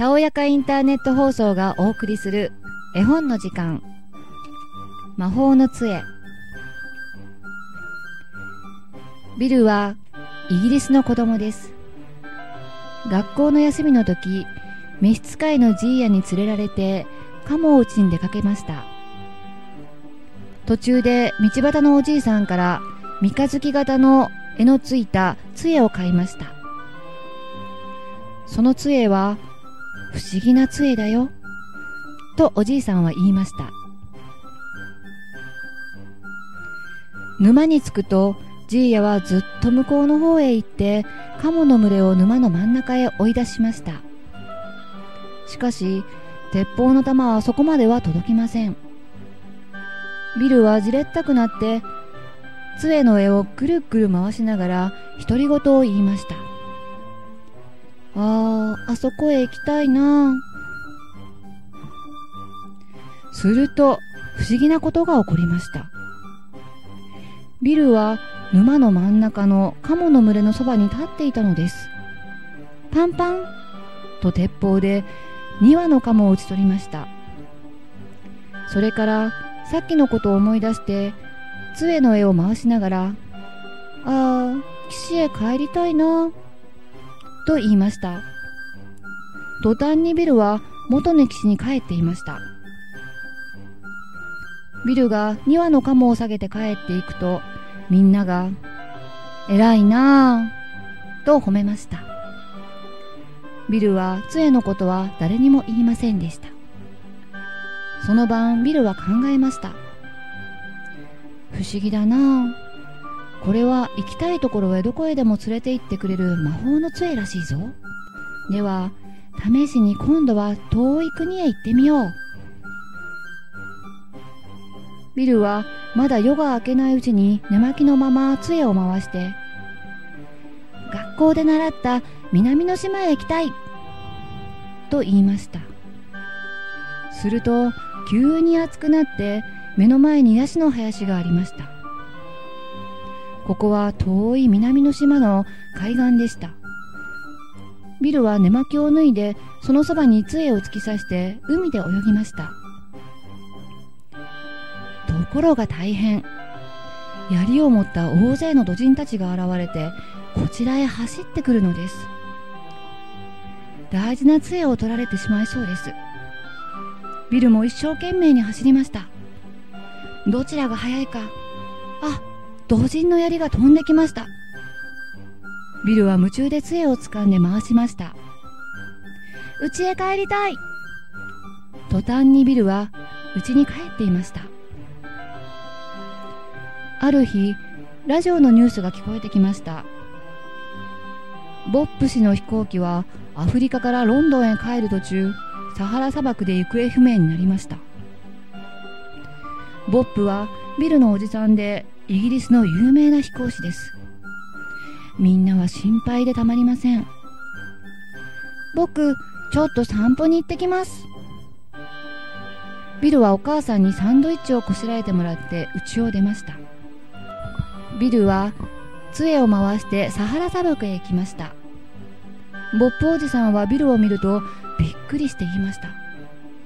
たおやかインターネット放送がお送りする絵本の時間。魔法の杖。ビルはイギリスの子供です。学校の休みの時召使いのジーヤに連れられてカモを打ちに出かけました。途中で道端のおじいさんから三日月型の絵のついた杖を買いました。その杖は不思議な杖だよ。とおじいさんは言いました。沼に着くとジーヤはずっと向こうの方へ行ってカモの群れを沼の真ん中へ追い出しました。しかし鉄砲の弾はそこまでは届きません。ビルはじれったくなって杖の絵をぐるぐる回しながら独り言を言いました。あああそこへ行きたいな。すると不思議なことが起こりました。ビルは沼の真ん中のカモの群れのそばに立っていたのです。パンパンと鉄砲で2羽のカモを討ち取りました。それからさっきのことを思い出して杖の絵を回しながら「ああ岸へ帰りたいな」と言いました。途端にビルは元の岸に帰っていました。ビルが2羽のカモを下げて帰っていくとみんなが「偉いなあ」と褒めました。ビルは杖のことは誰にも言いませんでした。その晩ビルは考えました。不思議だなあこれは行きたいところへどこへでも連れて行ってくれる魔法の杖らしいぞ。では試しに今度は遠い国へ行ってみよう。ビルはまだ夜が明けないうちに寝巻きのまま杖を回して学校で習った南の島へ行きたい。と言いました。すると急に暑くなって目の前にヤシの林がありました。ここは遠い南の島の海岸でした。ビルは寝巻きを脱いでそのそばに杖を突き刺して海で泳ぎました。ところが大変。槍を持った大勢の土人たちが現れてこちらへ走ってくるのです。大事な杖を取られてしまいそうです。ビルも一生懸命に走りました。どちらが速いか。あ土人の槍が飛んできました。ビルは夢中で杖を掴んで回しました。家へ帰りたい。途端にビルは家に帰っていました。ある日ラジオのニュースが聞こえてきました。ボップ氏の飛行機はアフリカからロンドンへ帰る途中サハラ砂漠で行方不明になりました。ボップはビルのおじさんでイギリスの有名な飛行士です。みんなは心配でたまりません。僕ちょっと散歩に行ってきます。ビルはお母さんにサンドイッチをこしらえてもらって家を出ました。ビルは杖を回してサハラ砂漠へ行きました。ボップおじさんはビルを見るとびっくりして言いました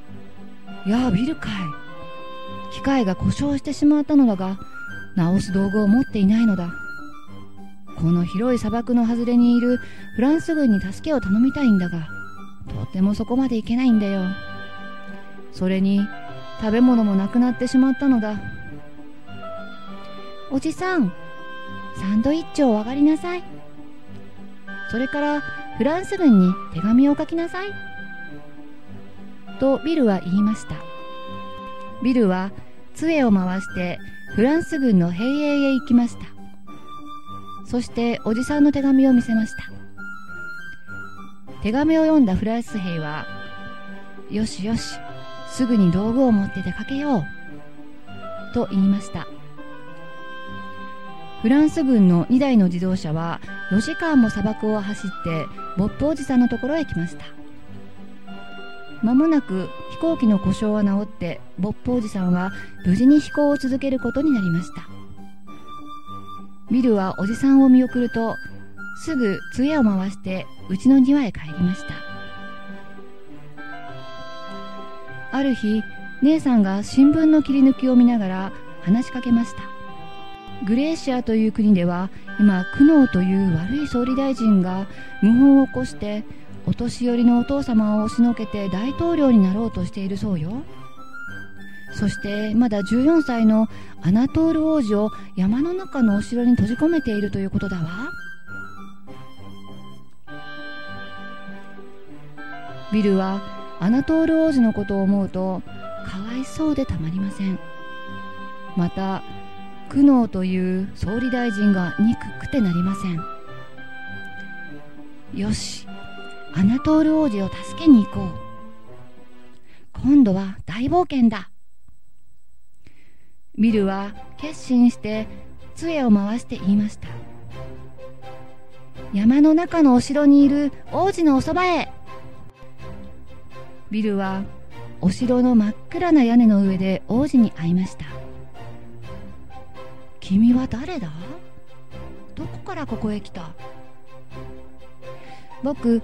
「やあビルかい。機械が故障してしまったのだが直す道具を持っていないのだ。この広い砂漠の外れにいるフランス軍に助けを頼みたいんだがとてもそこまで行けないんだよ。それに食べ物もなくなってしまったのだ。おじさんサンドイッチを上がりなさい。それからフランス軍に手紙を書きなさい。とビルは言いました。ビルは杖を回してフランス軍の兵営へ行きました。そしておじさんの手紙を見せました。手紙を読んだフランス兵はよしよしすぐに道具を持って出かけようと言いました。フランス軍の2台の自動車は4時間も砂漠を走ってボップおじさんのところへ来ました。間もなく飛行機の故障は治ってボップおじさんは無事に飛行を続けることになりました。ビルはおじさんを見送るとすぐ杖を回してうちの庭へ帰りました。ある日姉さんが新聞の切り抜きを見ながら話しかけました。グレーシアという国では今苦悩という悪い総理大臣が謀反を起こしてお年寄りのお父様を押しのけて大統領になろうとしているそうよ。そしてまだ14歳のアナトール王子を山の中のお城に閉じ込めているということだわ。ビルはアナトール王子のことを思うとかわいそうでたまりません。また苦悩という総理大臣が憎くてなりません。よしアナトール王子を助けに行こう。今度は大冒険だ。ビルは決心して杖を回して言いました。山の中のお城にいる王子のおそばへ。ビルはお城の真っ暗な屋根の上で王子に会いました。君は誰だ？どこからここへ来た？僕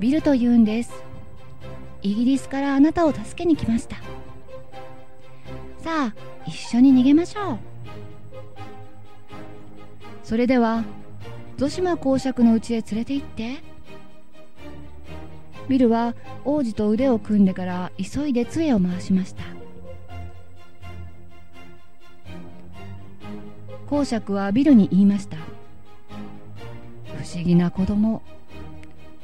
ビルと言うんです。イギリスからあなたを助けに来ました。さあ一緒に逃げましょう。それではゾシマ公爵の家へ連れて行って。ビルは王子と腕を組んでから急いで杖を回しました。公爵はビルに言いました。不思議な子供。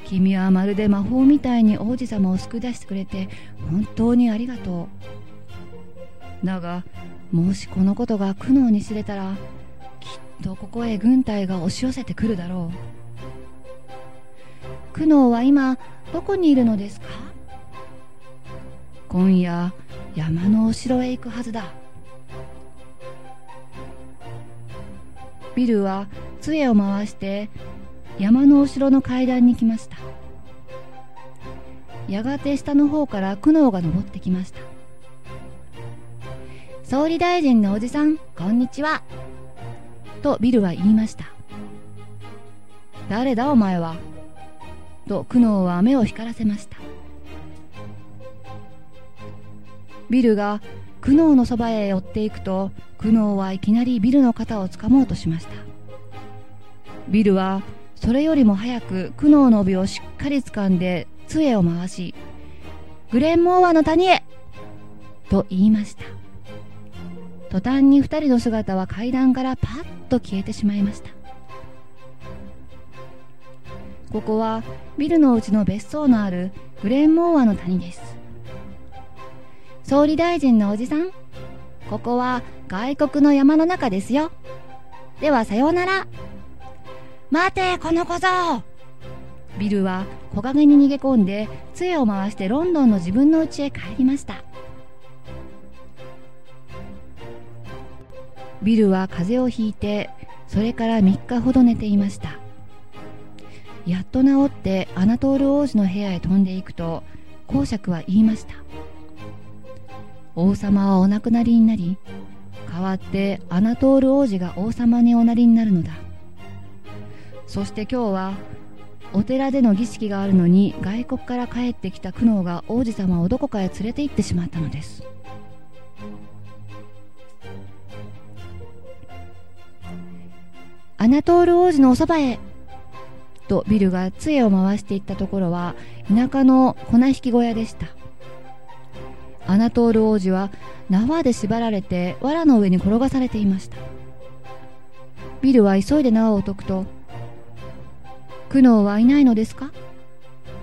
君はまるで魔法みたいに王子様を救い出してくれて本当にありがとう。だがもしこのことが苦悩に知れたらきっとここへ軍隊が押し寄せてくるだろう。苦悩は今どこにいるのですか？今夜山のお城へ行くはずだ。ビルは杖を回して山のお城の階段に来ました。やがて下の方から苦悩が登ってきました。総理大臣のおじさんこんにちは。とビルは言いました。誰だお前は？と苦悩は目を光らせました。ビルが苦悩のそばへ寄っていくと苦悩はいきなりビルの肩をつかもうとしました。ビルはそれよりも早く苦悩の帯をしっかり掴んで杖を回しグレンモーアの谷へと言いました。途端に二人の姿は階段からパッと消えてしまいました。ここはビルのうちの別荘のあるグレンモーアの谷です。総理大臣のおじさんここは外国の山の中ですよ。ではさようなら。待てこの小僧。ビルは木陰に逃げ込んで杖を回してロンドンの自分の家へ帰りました。ビルは風邪をひいてそれから3日ほど寝ていました。やっと治ってアナトール王子の部屋へ飛んでいくと公爵は言いました。王様はお亡くなりになり代わってアナトール王子が王様におなりになるのだ。そして今日はお寺での儀式があるのに外国から帰ってきた苦悩が王子様をどこかへ連れて行ってしまったのです。アナトール王子のおそばへとビルが杖を回していったところは田舎の粉引き小屋でした。アナトール王子は縄で縛られて藁の上に転がされていました。ビルは急いで縄を解くと「苦悩はいないのですか?」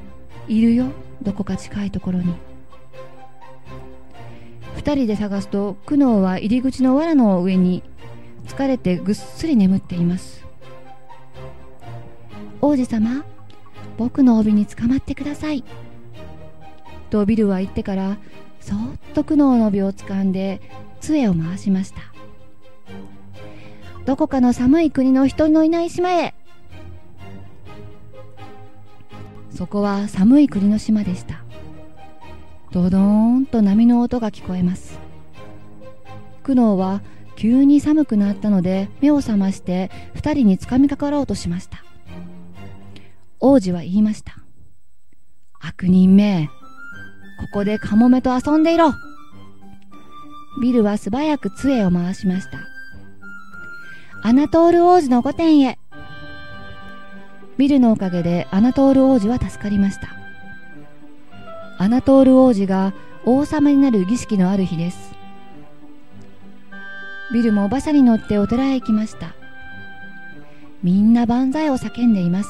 「いるよどこか近いところに」二人で探すと苦悩は入り口の藁の上に疲れてぐっすり眠っています。王子様僕の帯につかまってください。とビルは言ってからそっと苦悩の帯を掴んで杖を回しました。どこかの寒い国の人のいない島へそこは寒い国の島でした。ドドーンと波の音が聞こえます。苦悩は急に寒くなったので目を覚まして二人につかみかかろうとしました。王子は言いました。悪人めここでカモメと遊んでいろ。ビルは素早く杖を回しました。アナトール王子の御殿へ。ビルのおかげでアナトール王子は助かりました。アナトール王子が王様になる儀式のある日です。ビルも馬車に乗ってお寺へ行きました。みんな万歳を叫んでいます。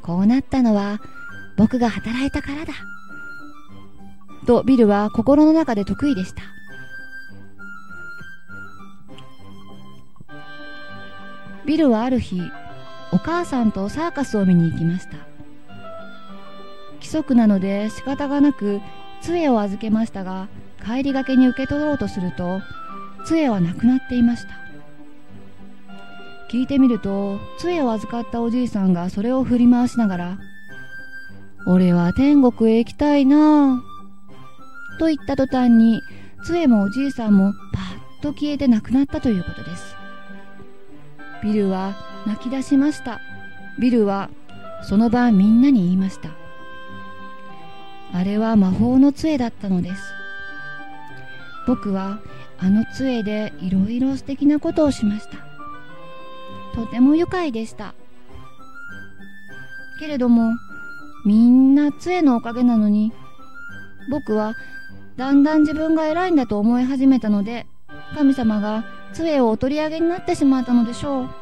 こうなったのは僕が働いたからだ。とビルは心の中で得意でした。ビルはある日お母さんとサーカスを見に行きました。規則なので仕方がなく杖を預けましたが帰りがけに受け取ろうとすると杖はなくなっていました。聞いてみると杖を預かったおじいさんがそれを振り回しながら「俺は天国へ行きたいな」と言った途端に杖もおじいさんもパッと消えてなくなったということです。ビルは泣き出しました。ビルはその晩みんなに言いました。あれは魔法の杖だったのです。僕はあの杖でいろいろ素敵なことをしました。とても愉快でした。けれどもみんな杖のおかげなのに僕はだんだん自分が偉いんだと思い始めたので神様が杖をお取り上げになってしまったのでしょう。